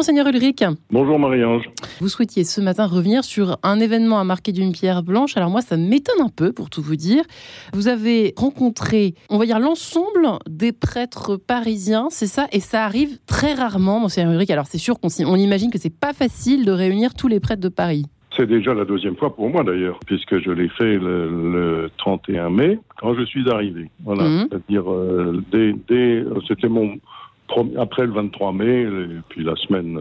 monseigneur Ulrich. Bonjour Marie-Ange. Vous souhaitiez ce matin revenir sur un événement à marquer d'une pierre blanche. Alors moi, ça m'étonne un peu, pour tout vous dire. Vous avez rencontré, on va dire, l'ensemble des prêtres parisiens, c'est ça? Et ça arrive très rarement, monseigneur Ulrich. Alors c'est sûr qu'on on imagine que c'est pas facile de réunir tous les prêtres de Paris. C'est déjà la deuxième fois pour moi d'ailleurs, puisque je l'ai fait le, 31 mai quand je suis arrivé. Voilà, mhm. c'est-à-dire euh, dès, c'était mon après le 23 mai, et puis la semaine,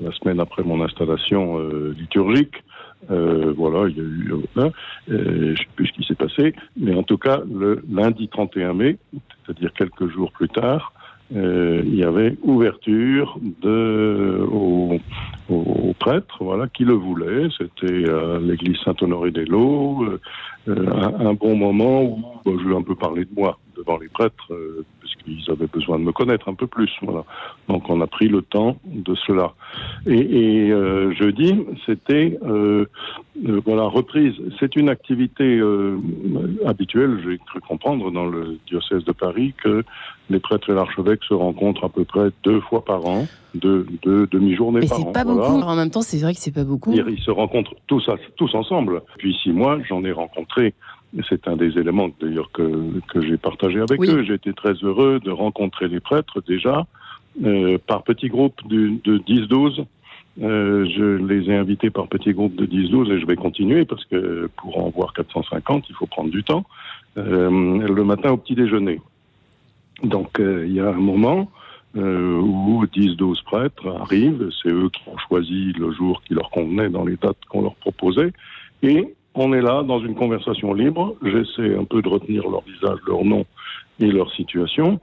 la semaine après mon installation euh, liturgique. Euh, voilà, il y a eu, euh, je sais plus ce qui s'est passé, mais en tout cas le lundi 31 mai, c'est-à-dire quelques jours plus tard, il y avait ouverture aux, prêtres voilà, qui le voulaient. C'était l'église Saint-Honoré-des-Laux, euh, un, un, bon moment où je vais un peu parler de moi devant les prêtres, euh, parce qu'ils avaient besoin de me connaître un peu plus. Voilà. Donc on a pris le temps de cela. Et, et euh, jeudi, c'était euh, euh voilà reprise. C'est une activité habituelle, j'ai cru comprendre, dans le diocèse de Paris, que les prêtres et l'archevêque se rencontrent à peu près deux fois par an, deux, deux demi-journées par an. c'est pas beaucoup. En même temps, c'est vrai que c'est pas beaucoup. Ils, se rencontrent tous, tous ensemble. Puis six mois, j'en ai rencontré c'est un des éléments d'ailleurs que, que j'ai partagé avec eux. J'ai été très heureux de rencontrer les prêtres déjà euh, par petits groupes de, de 10-12. Euh, je les ai invités par petits groupes de 10-12 et je vais continuer parce que pour en voir 450, il faut prendre du temps. Euh, le matin au petit déjeuner. Donc euh, il y a un moment euh, où 10-12 prêtres arrivent, c'est eux qui ont choisi le jour qui leur convenait dans les dates qu'on leur proposait, et on est là dans une conversation libre. J'essaie un peu de retenir leur visage, leur nom et leur situation.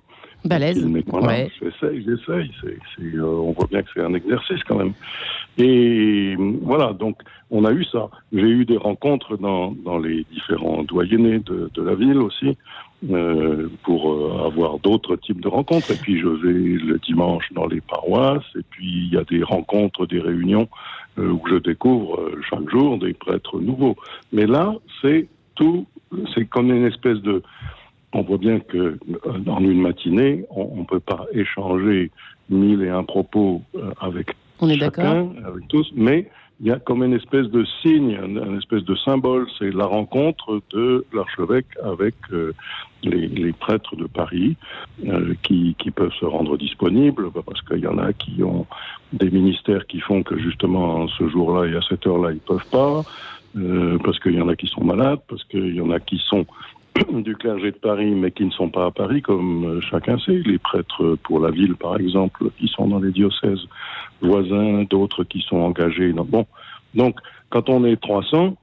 Balèze. Ouais. J'essaie, j'essaie. Euh, on voit bien que c'est un exercice quand même. Et voilà, donc on a eu ça. J'ai eu des rencontres dans, dans les différents doyennés de, de la ville aussi euh, pour euh, avoir d'autres types de rencontres. Et puis je vais le dimanche dans les paroisses. Et puis il y a des rencontres, des réunions où je découvre euh, chaque jour des prêtres nouveaux. Mais là, c'est tout, c'est comme une espèce de on voit bien que euh, dans une matinée, on ne peut pas échanger mille et un propos euh, avec on est chacun, avec tous, mais il y a comme une espèce de signe, une espèce de symbole, c'est la rencontre de l'archevêque avec euh, les, prêtres de Paris euh, qui, peuvent se rendre disponibles, bah, parce qu'il y en a qui ont des ministères qui font que justement ce jour-là et à cette heure-là ils peuvent pas, euh, parce qu'il y en a qui sont malades, parce qu'il y en a qui sont du clergé de Paris, mais qui ne sont pas à Paris, comme euh, chacun sait. Les prêtres pour la ville, par exemple, qui sont dans les diocèses voisins, d'autres qui sont engagés. Bon, donc, quand on est 300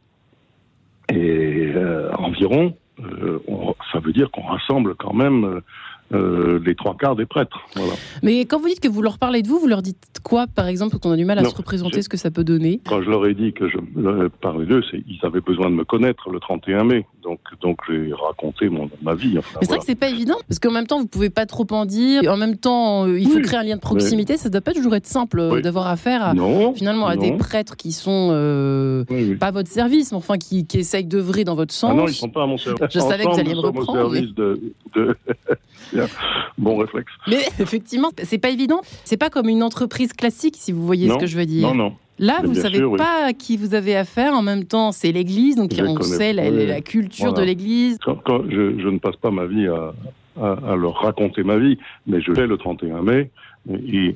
et euh, environ, euh, ça veut dire qu'on rassemble quand même euh, euh, les trois quarts des prêtres. Voilà. Mais quand vous dites que vous leur parlez de vous, vous leur dites quoi, par exemple, qu'on a du mal à se représenter ce que ça peut donner? Quand je leur ai dit que je parlais d'eux, ils avaient besoin de me connaître le 31 mai. Donc, donc j'ai raconté mon, ma vie. mais c'est vrai que c'est pas évident, parce qu'en même temps, vous pouvez pas trop en dire. En même temps, il faut créer un lien de proximité. Ça doit pas toujours être simple d'avoir affaire à, finalement à des prêtres qui sont euh, pas à votre service, mais enfin qui, qui essayent d'œuvrer dans votre sens. Ah non, ils sont pas à mon service. Je savais que vous alliez me reprendre. de, de... bon réflexe. Mais effectivement, c'est pas évident. C'est pas comme une entreprise classique, si vous voyez ce que je veux dire. Non, non. Là, vous savez pas à qui vous avez affaire. En même temps, c'est l'Église, donc on sait la, culture de l'Église. Quand, je, je, ne passe pas ma vie à, à, leur raconter ma vie, mais je fais le 31 mai et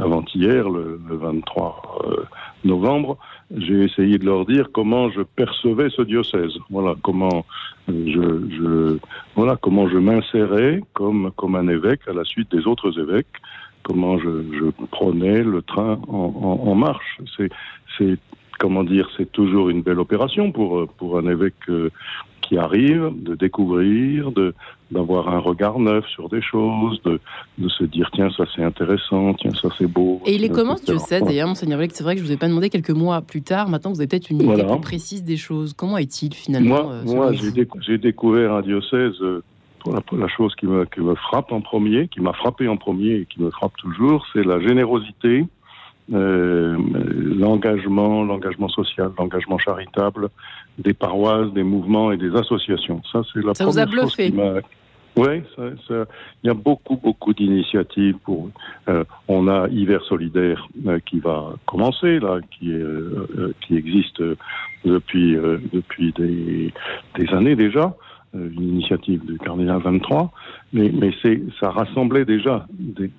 avant-hier, le, 23 euh, novembre, j'ai essayé de leur dire comment je percevais ce diocèse. Voilà comment je, je voilà comment je m'insérais comme comme un évêque à la suite des autres évêques. Comment je, prenais le train en, marche. C'est comment dire, c'est toujours une belle opération pour pour un évêque euh, qui arrive, de découvrir, de d'avoir un regard neuf sur des choses, de, de se dire tiens ça c'est intéressant, tiens ça c'est beau. Et il est comment ce diocèse d'ailleurs, monseigneur C'est vrai que je vous ai pas demandé quelques mois plus tard. Maintenant vous avez peut-être une idée plus précise des choses. Comment est-il finalement Moi, euh, moi j'ai, découvert un diocèse. Euh, la, chose qui me, qui me frappe en premier, qui m'a frappé en premier et qui me frappe toujours, c'est la générosité, euh, l'engagement, l'engagement social, l'engagement charitable des paroisses, des mouvements et des associations. Ça, c'est la Ça vous a bluffé? Oui, il y a beaucoup, beaucoup d'initiatives. Pour, euh, on a Hiver solidaire euh, qui va commencer là, qui, est, euh, qui existe depuis depuis des, des années déjà. une initiative du Cardinal 23, mais mais c'est ça rassemblait déjà des,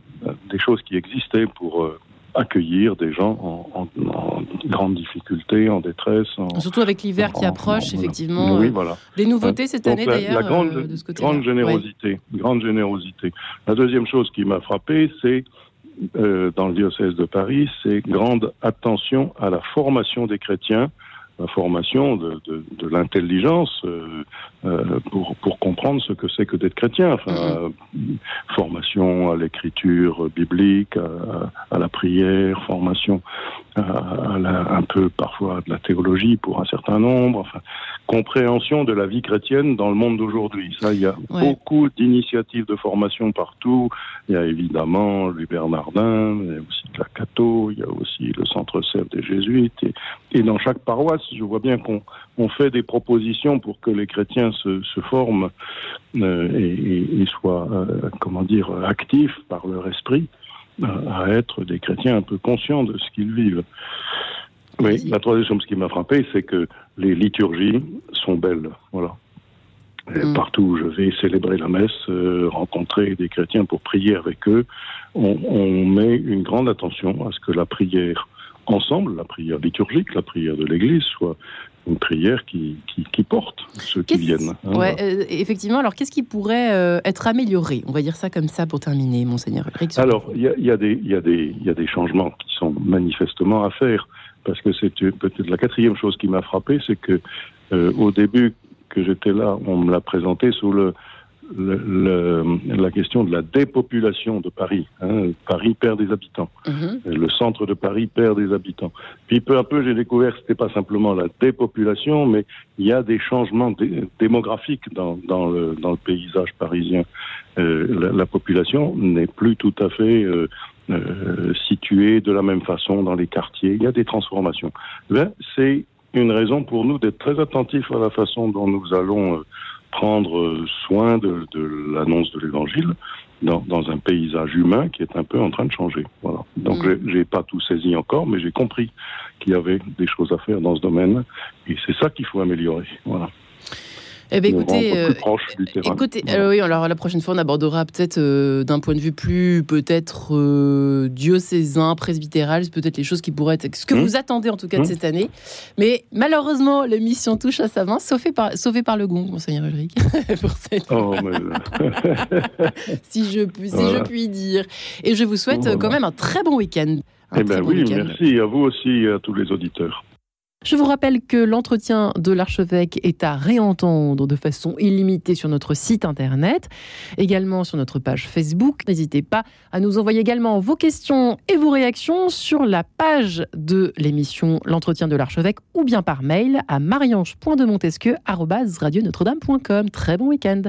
des choses qui existaient pour accueillir des gens en, grande difficulté, en détresse. Surtout avec l'hiver qui approche, effectivement. Oui, euh, voilà. Des nouveautés cette année d'ailleurs. La grande, euh, de ce grande générosité, grande générosité. La deuxième chose qui m'a frappé, c'est euh, dans le diocèse de Paris, c'est grande attention à la formation des chrétiens la formation de, de, de l'intelligence euh, euh, pour, pour comprendre ce que c'est que d'être chrétien. Enfin, mm-hmm. formation à l'écriture biblique, à, à, la prière, formation à, à un peu parfois de la théologie pour un certain nombre. Enfin, compréhension de la vie chrétienne dans le monde d'aujourd'hui. Ça, il y a beaucoup d'initiatives de formation partout. Il y a évidemment Louis Bernardin, il y a aussi la Cato, il y a aussi le Centre Sèvres des Jésuites. Et, et dans chaque paroisse, je vois bien qu'on on fait des propositions pour que les chrétiens se, se forment euh, et, et, soient, euh, comment dire, actifs par leur esprit euh, à être des chrétiens un peu conscients de ce qu'ils vivent. Oui, la troisième chose qui m'a frappé, c'est que les liturgies sont belles. Voilà. Mm. Partout où je vais célébrer la messe, euh, rencontrer des chrétiens pour prier avec eux, on, on, met une grande attention à ce que la prière ensemble, la prière liturgique, la prière de l'Église, soit une prière qui, qui, qui porte ceux qui viennent. Hein, ouais, euh, effectivement. Alors, qu'est-ce qui pourrait euh, être amélioré? On va dire ça comme ça pour terminer, monseigneur. Alors, il y a, y, a y, a y a des changements qui sont manifestement à faire parce que c'est peut-être la quatrième chose qui m'a frappé, c'est que euh, au début que j'étais là, on me l'a présenté sous le, le, la question de la dépopulation de Paris. Hein. Paris perd des habitants. Mhm. Le centre de Paris perd des habitants. Puis peu à peu, j'ai découvert que c'était pas simplement la dépopulation, mais il y a des changements démographiques dans, dans, le, dans, le, paysage parisien. Euh, la, la, population n'est plus tout à fait euh, euh, situés de la même façon dans les quartiers. Il y a des transformations. Ben, c'est une raison pour nous d'être très attentifs à la façon dont nous allons euh, prendre soin de, de l'annonce de l'Évangile dans, dans, un paysage humain qui est un peu en train de changer. Voilà. Donc mm. j'ai pas tout saisi encore, mais j'ai compris qu'il y avait des choses à faire dans ce domaine et c'est ça qu'il faut améliorer. Voilà. Eh bien, écoutez, euh, écoutez euh, oui, alors la prochaine fois, on abordera peut-être euh, d'un point de vue plus peut-être diocésain, presbytéral, peut-être les choses qui pourraient être ce que mmh. vous attendez en tout cas de mmh. cette année. Mais malheureusement, l'émission touche à sa fin, sauvée par, sauvée par le gong, monseigneur Ulrich, pour cette oh, si, je, si je puis dire. Et je vous souhaite quand même un très bon week-end. Eh bien oui, merci à vous aussi et à tous les auditeurs. Je vous rappelle que l'entretien de l'archevêque est à réentendre de façon illimitée sur notre site internet, également sur notre page Facebook. N'hésitez pas à nous envoyer également vos questions et vos réactions sur la page de l'émission L'entretien de l'archevêque ou bien par mail à mariange.demontesquieu@radionotre-dame.com. Très bon week-end.